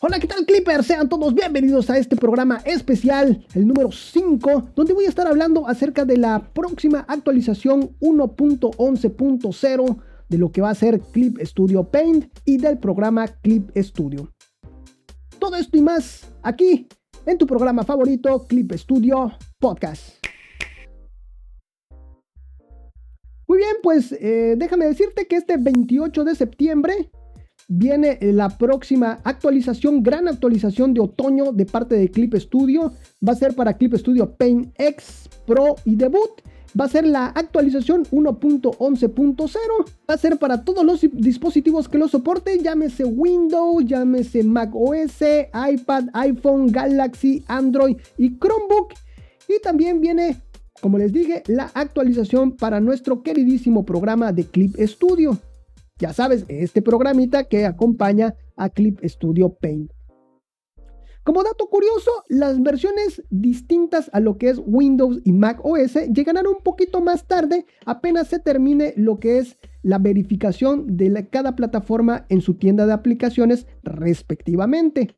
Hola, ¿qué tal Clippers? Sean todos bienvenidos a este programa especial, el número 5, donde voy a estar hablando acerca de la próxima actualización 1.11.0 de lo que va a ser Clip Studio Paint y del programa Clip Studio. Todo esto y más aquí en tu programa favorito, Clip Studio Podcast. Muy bien, pues eh, déjame decirte que este 28 de septiembre viene la próxima actualización, gran actualización de otoño de parte de Clip Studio. Va a ser para Clip Studio Paint X Pro y Debut. Va a ser la actualización 1.11.0. Va a ser para todos los dispositivos que lo soporten, llámese Windows, llámese Mac OS, iPad, iPhone, Galaxy, Android y Chromebook. Y también viene, como les dije, la actualización para nuestro queridísimo programa de Clip Studio. Ya sabes, este programita que acompaña a Clip Studio Paint. Como dato curioso, las versiones distintas a lo que es Windows y Mac OS llegarán un poquito más tarde, apenas se termine lo que es la verificación de cada plataforma en su tienda de aplicaciones respectivamente.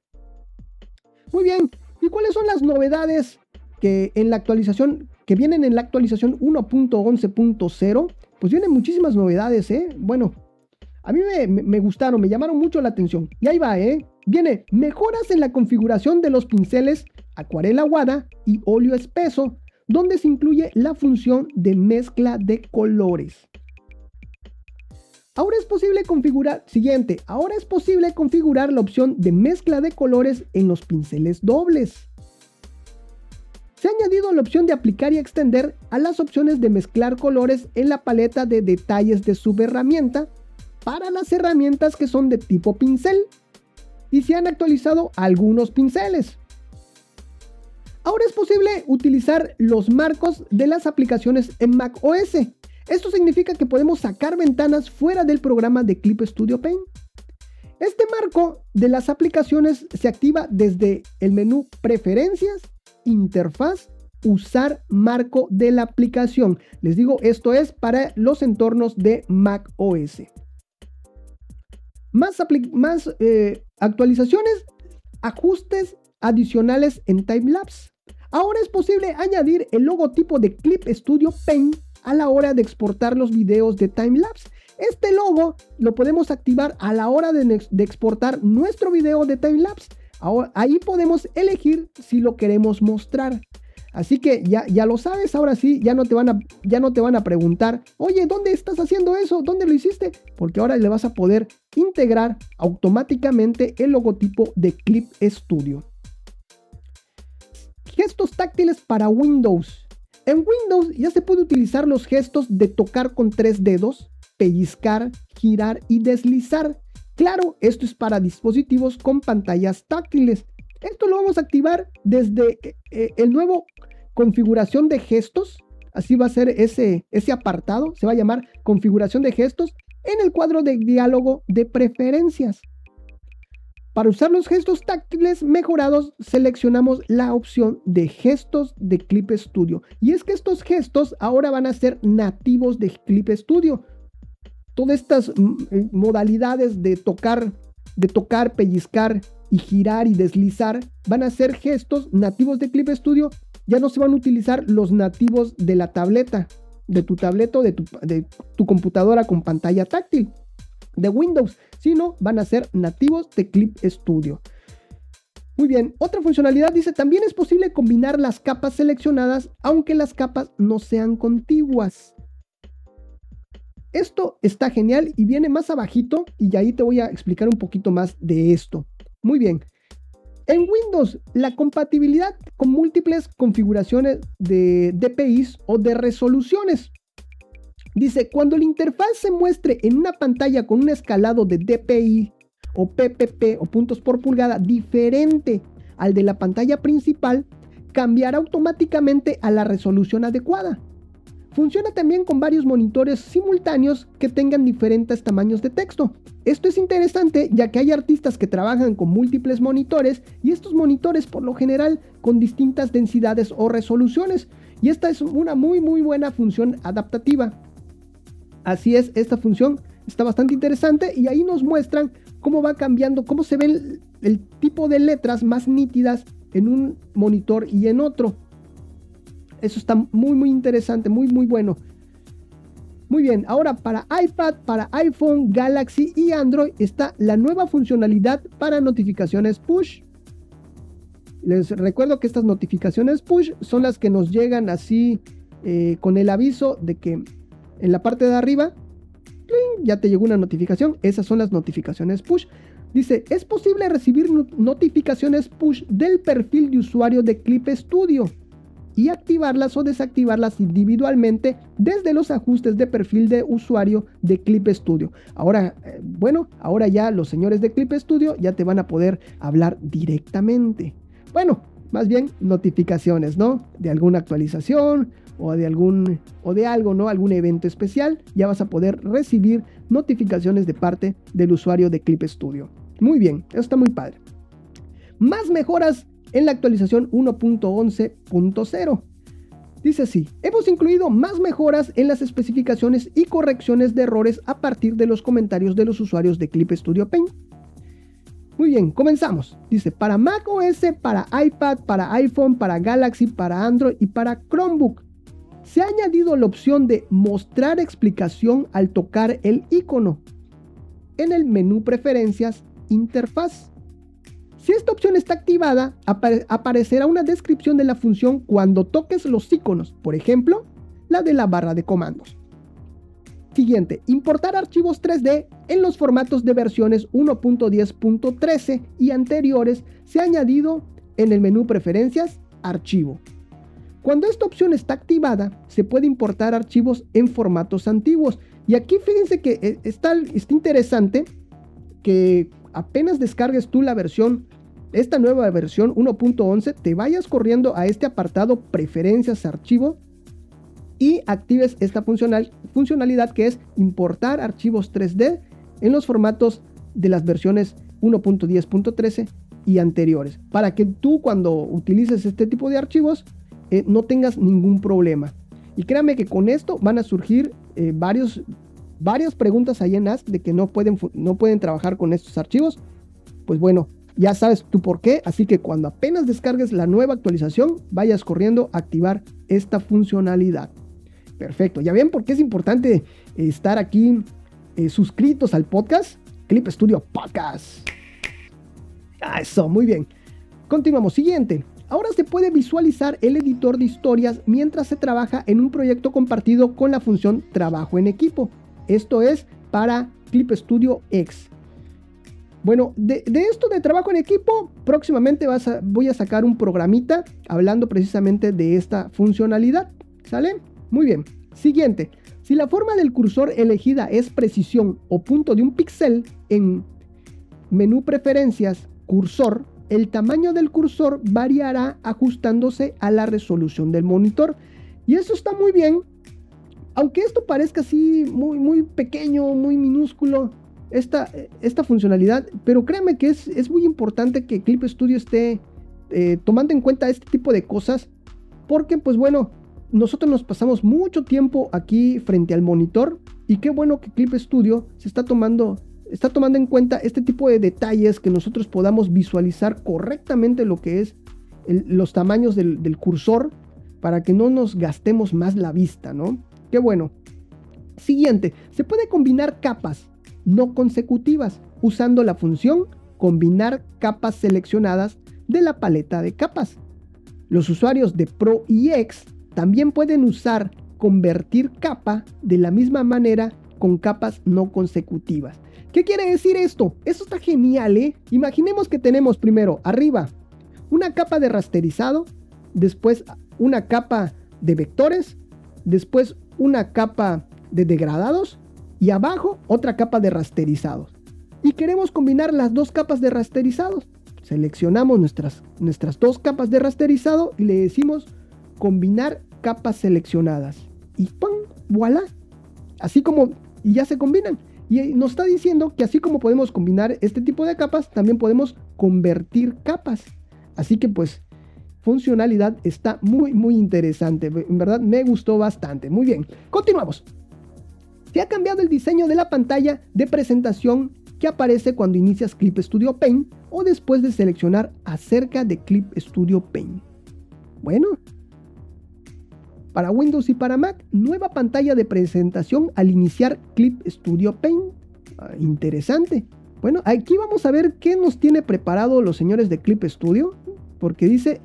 Muy bien, ¿y cuáles son las novedades que en la actualización que vienen en la actualización 1.11.0? Pues vienen muchísimas novedades, ¿eh? Bueno, a mí me, gustaron, me llamaron mucho la atención. Y ahí va, ¿eh? Viene mejoras en la configuración de los pinceles acuarela aguada y óleo espeso, donde se incluye la función de mezcla de colores. Ahora es posible configurar, siguiente, ahora es posible configurar la opción de mezcla de colores en los pinceles dobles. Se ha añadido la opción de aplicar y extender a las opciones de mezclar colores en la paleta de detalles de subherramienta para las herramientas que son de tipo pincel y se han actualizado algunos pinceles. Ahora es posible utilizar los marcos de las aplicaciones en Mac OS. Esto significa que podemos sacar ventanas fuera del programa de Clip Studio Paint. Este marco de las aplicaciones se activa desde el menú Preferencias, Interfaz, Usar marco de la aplicación. Les digo, esto es para los entornos de Mac OS más, más eh, actualizaciones, ajustes adicionales en timelapse. Ahora es posible añadir el logotipo de Clip Studio Paint a la hora de exportar los videos de timelapse. Este logo lo podemos activar a la hora de, de exportar nuestro video de timelapse. Ahí podemos elegir si lo queremos mostrar. Así que ya, ya lo sabes, ahora sí, ya no, te van a, ya no te van a preguntar, oye, ¿dónde estás haciendo eso? ¿Dónde lo hiciste? Porque ahora le vas a poder integrar automáticamente el logotipo de Clip Studio. Gestos táctiles para Windows. En Windows ya se puede utilizar los gestos de tocar con tres dedos, pellizcar, girar y deslizar. Claro, esto es para dispositivos con pantallas táctiles. Esto lo vamos a activar desde eh, eh, el nuevo configuración de gestos. Así va a ser ese, ese apartado. Se va a llamar configuración de gestos en el cuadro de diálogo de preferencias. Para usar los gestos táctiles mejorados, seleccionamos la opción de gestos de Clip Studio. Y es que estos gestos ahora van a ser nativos de Clip Studio. Todas estas mm, eh, modalidades de tocar, de tocar, pellizcar, y girar y deslizar van a ser gestos nativos de Clip Studio. Ya no se van a utilizar los nativos de la tableta, de tu tableta o de tu, computadora con pantalla táctil de Windows, sino van a ser nativos de Clip Studio. Muy bien, otra funcionalidad dice, también es posible combinar las capas seleccionadas aunque las capas no sean contiguas. Esto está genial y viene más abajito y ahí te voy a explicar un poquito más de esto. Muy bien. En Windows, la compatibilidad con múltiples configuraciones de DPIs o de resoluciones. Dice, cuando la interfaz se muestre en una pantalla con un escalado de DPI o PPP o puntos por pulgada diferente al de la pantalla principal, cambiará automáticamente a la resolución adecuada. Funciona también con varios monitores simultáneos que tengan diferentes tamaños de texto. Esto es interesante ya que hay artistas que trabajan con múltiples monitores y estos monitores por lo general con distintas densidades o resoluciones. Y esta es una muy muy buena función adaptativa. Así es, esta función está bastante interesante y ahí nos muestran cómo va cambiando, cómo se ven el tipo de letras más nítidas en un monitor y en otro. Eso está muy, muy interesante, muy, muy bueno. Muy bien, ahora para iPad, para iPhone, Galaxy y Android está la nueva funcionalidad para notificaciones push. Les recuerdo que estas notificaciones push son las que nos llegan así eh, con el aviso de que en la parte de arriba ya te llegó una notificación. Esas son las notificaciones push. Dice, es posible recibir notificaciones push del perfil de usuario de Clip Studio y activarlas o desactivarlas individualmente desde los ajustes de perfil de usuario de Clip Studio. Ahora, eh, bueno, ahora ya los señores de Clip Studio ya te van a poder hablar directamente. Bueno, más bien notificaciones, ¿no? De alguna actualización o de algún o de algo, ¿no? Algún evento especial, ya vas a poder recibir notificaciones de parte del usuario de Clip Studio. Muy bien, eso está muy padre. Más mejoras en la actualización 1.11.0. Dice así, hemos incluido más mejoras en las especificaciones y correcciones de errores a partir de los comentarios de los usuarios de Clip Studio Paint. Muy bien, comenzamos. Dice, para Mac OS, para iPad, para iPhone, para Galaxy, para Android y para Chromebook. Se ha añadido la opción de mostrar explicación al tocar el icono en el menú Preferencias Interfaz. Si esta opción está activada, aparecerá una descripción de la función cuando toques los iconos, por ejemplo, la de la barra de comandos. Siguiente, importar archivos 3D en los formatos de versiones 1.10.13 y anteriores se ha añadido en el menú Preferencias, Archivo. Cuando esta opción está activada, se puede importar archivos en formatos antiguos. Y aquí fíjense que eh, está, está interesante que apenas descargues tú la versión, esta nueva versión 1.11, te vayas corriendo a este apartado Preferencias, Archivo y actives esta funcionalidad que es importar archivos 3D en los formatos de las versiones 1.10.13 y anteriores, para que tú cuando utilices este tipo de archivos eh, no tengas ningún problema. Y créame que con esto van a surgir eh, varios, varias preguntas ahí en Ask de que no pueden, no pueden trabajar con estos archivos. Pues bueno, ya sabes tú por qué, así que cuando apenas descargues la nueva actualización, vayas corriendo a activar esta funcionalidad. Perfecto. ¿Ya ven por qué es importante estar aquí eh, suscritos al podcast? Clip Studio Podcast. Ah, eso, muy bien. Continuamos. Siguiente. Ahora se puede visualizar el editor de historias mientras se trabaja en un proyecto compartido con la función trabajo en equipo. Esto es para Clip Studio X. Bueno, de, esto de trabajo en equipo, próximamente voy a sacar un programita hablando precisamente de esta funcionalidad. ¿Sale? Muy bien. Siguiente. Si la forma del cursor elegida es precisión o punto de un píxel en menú preferencias, cursor, el tamaño del cursor variará ajustándose a la resolución del monitor. Y eso está muy bien. Aunque esto parezca así muy, muy pequeño, muy minúsculo, esta, esta funcionalidad, pero créanme que es, es muy importante que Clip Studio esté eh, tomando en cuenta este tipo de cosas, porque pues bueno, nosotros nos pasamos mucho tiempo aquí frente al monitor y qué bueno que Clip Studio se está tomando, está tomando en cuenta este tipo de detalles que nosotros podamos visualizar correctamente lo que es los tamaños del, del, cursor para que no nos gastemos más la vista, ¿no? Qué bueno. Siguiente, se puede combinar capas no consecutivas usando la función combinar capas seleccionadas de la paleta de capas. Los usuarios de Pro y X también pueden usar convertir capa de la misma manera con capas no consecutivas. ¿Qué quiere decir esto? Eso está genial, ¿eh? Imaginemos que tenemos primero arriba una capa de rasterizado, después una capa de vectores, después una capa de degradados y abajo otra capa de rasterizados. Y queremos combinar las dos capas de rasterizados. Seleccionamos nuestras, nuestras dos capas de rasterizado y le decimos combinar capas seleccionadas. Y ¡pum! ¡Voilà! Así como, y ya se combinan. Y nos está diciendo que así como podemos combinar este tipo de capas, también podemos convertir capas. Así que pues, funcionalidad está muy, muy interesante. En verdad me gustó bastante. Muy bien, continuamos. Se ha cambiado el diseño de la pantalla de presentación que aparece cuando inicias Clip Studio Paint o después de seleccionar acerca de Clip Studio Paint. Bueno, para Windows y para Mac, nueva pantalla de presentación al iniciar Clip Studio Paint. Ah, interesante. Bueno, aquí vamos a ver qué nos tiene preparado los señores de Clip Studio, porque dice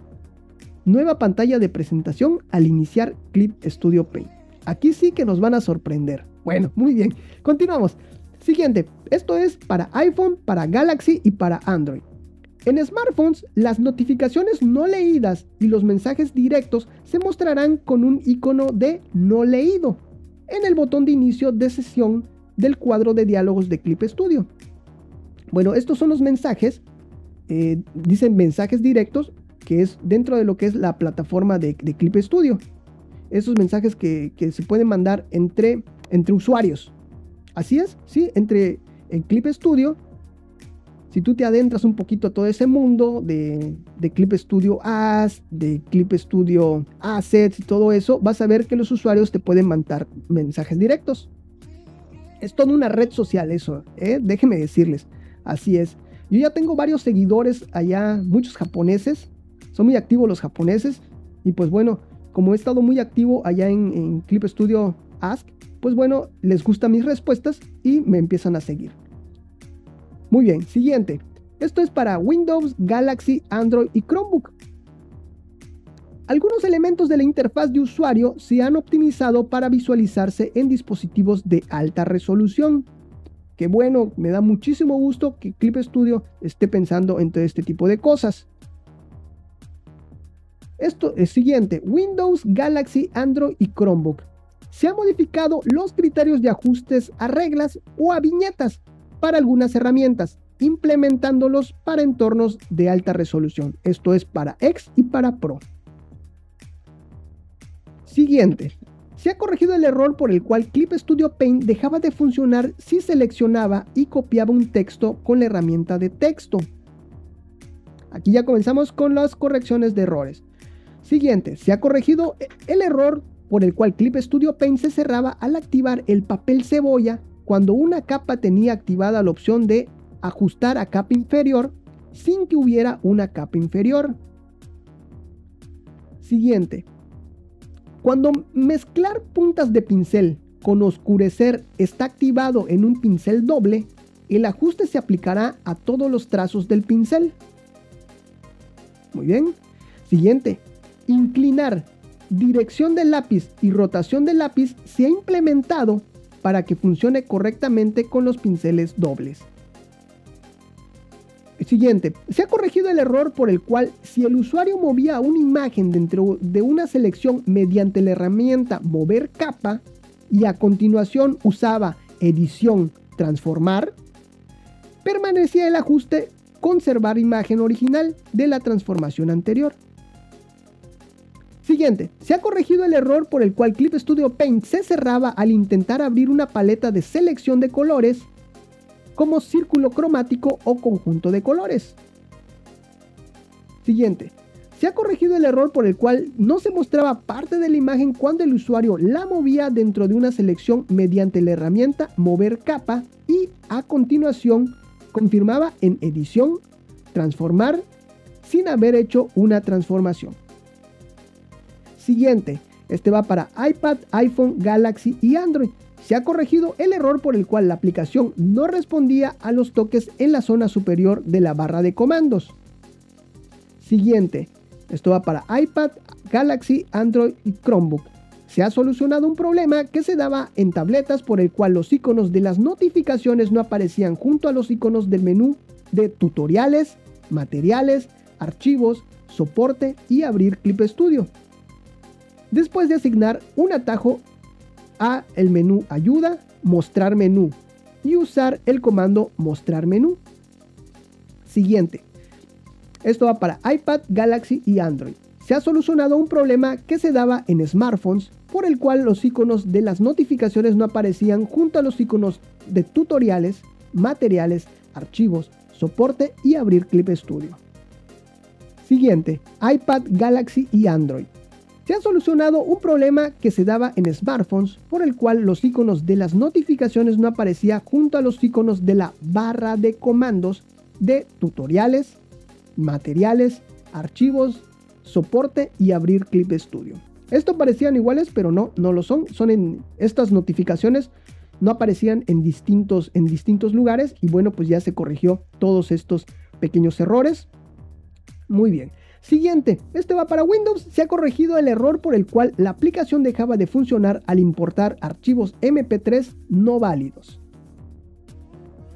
nueva pantalla de presentación al iniciar Clip Studio Paint. Aquí sí que nos van a sorprender. Bueno, muy bien. Continuamos. Siguiente, esto es para iPhone, para Galaxy y para Android. En smartphones, las notificaciones no leídas y los mensajes directos se mostrarán con un icono de no leído en el botón de inicio de sesión del cuadro de diálogos de Clip Studio. Bueno, estos son los mensajes, eh, dicen mensajes directos, que es dentro de lo que es la plataforma de, Clip Studio. Esos mensajes que, se pueden mandar entre, entre usuarios. Así es, sí, entre el Clip Studio si tú te adentras un poquito a todo ese mundo de, Clip Studio As, de Clip Studio Assets y todo eso, vas a ver que los usuarios te pueden mandar mensajes directos. Es toda una red social eso, ¿eh? déjenme decirles. Así es. Yo ya tengo varios seguidores allá, muchos japoneses. Son muy activos los japoneses. Y pues bueno, como he estado muy activo allá en, Clip Studio Ask, pues bueno, les gustan mis respuestas y me empiezan a seguir. Muy bien, siguiente. Esto es para Windows, Galaxy, Android y Chromebook. Algunos elementos de la interfaz de usuario se han optimizado para visualizarse en dispositivos de alta resolución. Que bueno, me da muchísimo gusto que Clip Studio esté pensando en todo este tipo de cosas. Esto es siguiente, Windows, Galaxy, Android y Chromebook. Se han modificado los criterios de ajustes a reglas o a viñetas para algunas herramientas, implementándolos para entornos de alta resolución. Esto es para X y para Pro. Siguiente. Se ha corregido el error por el cual Clip Studio Paint dejaba de funcionar si seleccionaba y copiaba un texto con la herramienta de texto. Aquí ya comenzamos con las correcciones de errores. Siguiente, se ha corregido el error por el cual Clip Studio Paint se cerraba al activar el papel cebolla cuando una capa tenía activada la opción de ajustar a capa inferior sin que hubiera una capa inferior. Siguiente. Cuando mezclar puntas de pincel con oscurecer está activado en un pincel doble, el ajuste se aplicará a todos los trazos del pincel. Muy bien. Siguiente. Inclinar, dirección del lápiz y rotación del lápiz se ha implementado para que funcione correctamente con los pinceles dobles. Siguiente, se ha corregido el error por el cual si el usuario movía una imagen dentro de una selección mediante la herramienta mover capa y a continuación usaba edición transformar, permanecía el ajuste conservar imagen original de la transformación anterior. Siguiente, se ha corregido el error por el cual Clip Studio Paint se cerraba al intentar abrir una paleta de selección de colores como círculo cromático o conjunto de colores. Siguiente, se ha corregido el error por el cual no se mostraba parte de la imagen cuando el usuario la movía dentro de una selección mediante la herramienta mover capa y a continuación confirmaba en edición transformar sin haber hecho una transformación. Siguiente, este va para iPad, iPhone, Galaxy y Android. Se ha corregido el error por el cual la aplicación no respondía a los toques en la zona superior de la barra de comandos. Siguiente, esto va para iPad, Galaxy, Android y Chromebook. Se ha solucionado un problema que se daba en tabletas por el cual los iconos de las notificaciones no aparecían junto a los iconos del menú de tutoriales, materiales, archivos, soporte y abrir Clip Studio después de asignar un atajo a el menú ayuda, mostrar menú y usar el comando mostrar menú. Siguiente. Esto va para iPad, Galaxy y Android. Se ha solucionado un problema que se daba en smartphones por el cual los iconos de las notificaciones no aparecían junto a los iconos de tutoriales, materiales, archivos, soporte y abrir Clip Studio. Siguiente, iPad, Galaxy y Android. Se ha solucionado un problema que se daba en smartphones por el cual los iconos de las notificaciones no aparecían junto a los iconos de la barra de comandos de tutoriales, materiales, archivos, soporte y abrir Clip Studio. Esto parecían iguales, pero no, no lo son. Son en estas notificaciones no aparecían en distintos, en distintos lugares y bueno, pues ya se corrigió todos estos pequeños errores. Muy bien. Siguiente, este va para Windows. Se ha corregido el error por el cual la aplicación dejaba de funcionar al importar archivos MP3 no válidos.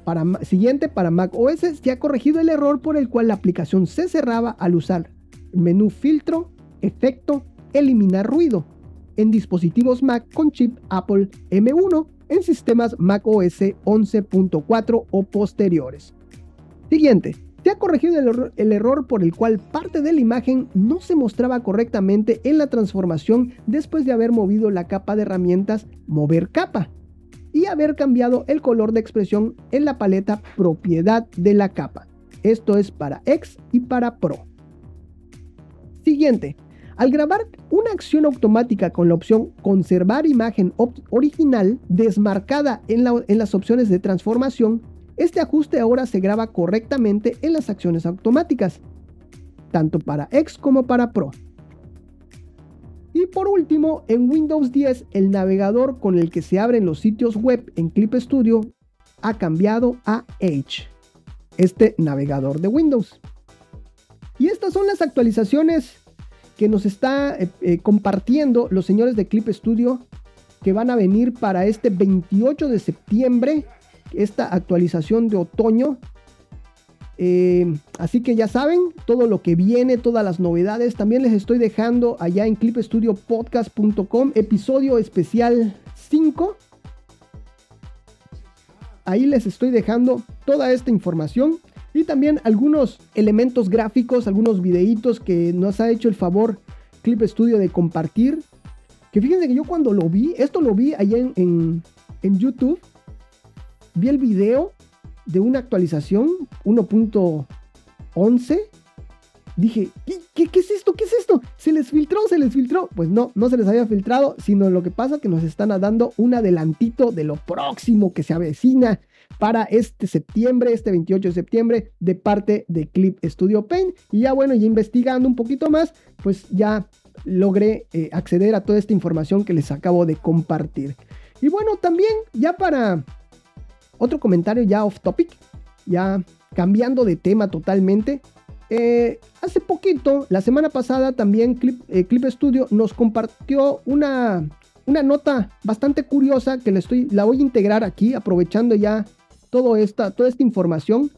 Para, siguiente, para Mac OS se ha corregido el error por el cual la aplicación se cerraba al usar menú filtro, efecto, eliminar ruido en dispositivos Mac con chip Apple M1 en sistemas Mac OS 11.4 o posteriores. Siguiente, se ha corregido el, error por el cual parte de la imagen no se mostraba correctamente en la transformación después de haber movido la capa de herramientas Mover capa y haber cambiado el color de expresión en la paleta Propiedad de la capa. Esto es para X y para Pro. Siguiente. Al grabar una acción automática con la opción Conservar imagen original desmarcada en, en las opciones de transformación, este ajuste ahora se graba correctamente en las acciones automáticas, tanto para X como para Pro. Y por último, en Windows 10 el navegador con el que se abren los sitios web en Clip Studio ha cambiado a Edge, este navegador de Windows. Y estas son las actualizaciones que nos está eh, eh, compartiendo los señores de Clip Studio que van a venir para este 28 de septiembre esta actualización de otoño. Eh, así que ya saben todo lo que viene, todas las novedades. También les estoy dejando allá en clipstudiopodcast.com episodio especial 5. Ahí les estoy dejando toda esta información y también algunos elementos gráficos, algunos videitos que nos ha hecho el favor Clip Studio de compartir. Que fíjense que yo cuando lo vi, esto lo vi allá en, en YouTube vi el video de una actualización 1.11. Dije, ¿qué, es esto? ¿Qué es esto? ¿Se les filtró? ¿Se les filtró? Pues no, no se les había filtrado, sino lo que pasa que nos están dando un adelantito de lo próximo que se avecina para este septiembre, este 28 de septiembre, de parte de Clip Studio Paint. Y ya bueno, ya investigando un poquito más, pues ya logré eh, acceder a toda esta información que les acabo de compartir. Y bueno, también ya para otro comentario ya off topic, ya cambiando de tema totalmente. Eh, hace poquito, la semana pasada, también Clip, eh, Clip Studio nos compartió una, una nota bastante curiosa que le estoy, la voy a integrar aquí, aprovechando ya todo esta, toda esta información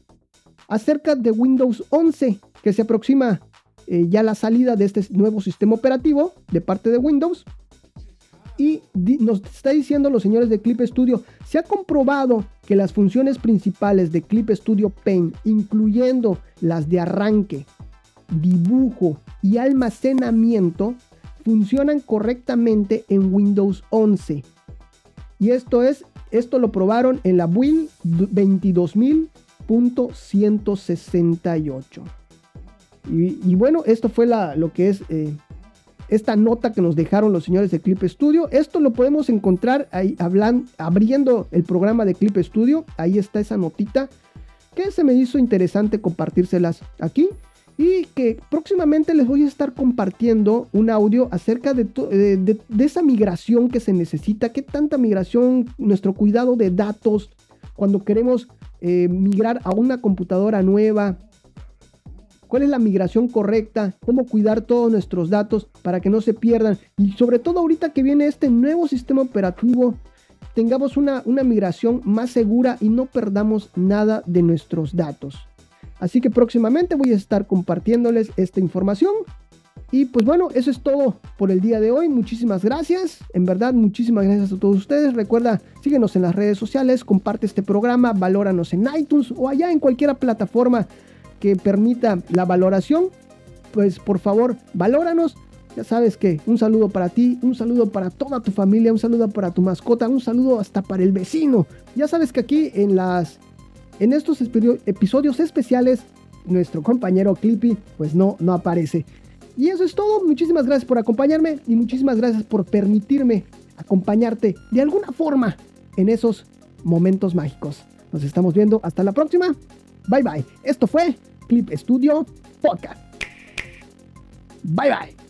acerca de Windows 11, que se aproxima eh, ya la salida de este nuevo sistema operativo de parte de Windows. Y nos está diciendo los señores de Clip Studio, se ha comprobado que las funciones principales de Clip Studio Paint, incluyendo las de arranque, dibujo y almacenamiento, funcionan correctamente en Windows 11. Y esto es, esto lo probaron en la build 22.168. Y, y, bueno, esto fue la, lo que es eh, esta nota que nos dejaron los señores de Clip Studio. Esto lo podemos encontrar ahí abriendo el programa de Clip Studio. Ahí está esa notita que se me hizo interesante compartírselas aquí. Y que próximamente les voy a estar compartiendo un audio acerca de, de, esa migración que se necesita, qué tanta migración, nuestro cuidado de datos, cuando queremos eh, migrar a una computadora nueva, cuál es la migración correcta, cómo cuidar todos nuestros datos para que no se pierdan y sobre todo ahorita que viene este nuevo sistema operativo tengamos una, una migración más segura y no perdamos nada de nuestros datos. Así que próximamente voy a estar compartiéndoles esta información. Y pues bueno, eso es todo por el día de hoy. Muchísimas gracias. En verdad, muchísimas gracias a todos ustedes. Recuerda, síguenos en las redes sociales, comparte este programa, valóranos en iTunes o allá en cualquier plataforma que permita la valoración, pues por favor, valóranos. Ya sabes que un saludo para ti, un saludo para toda tu familia, un saludo para tu mascota, un saludo hasta para el vecino. Ya sabes que aquí en las en estos episodios especiales nuestro compañero Clippy pues no no aparece. Y eso es todo. Muchísimas gracias por acompañarme y muchísimas gracias por permitirme acompañarte de alguna forma en esos momentos mágicos. Nos estamos viendo hasta la próxima. Bye bye. Esto fue Clip Studio Podcast. Bye bye.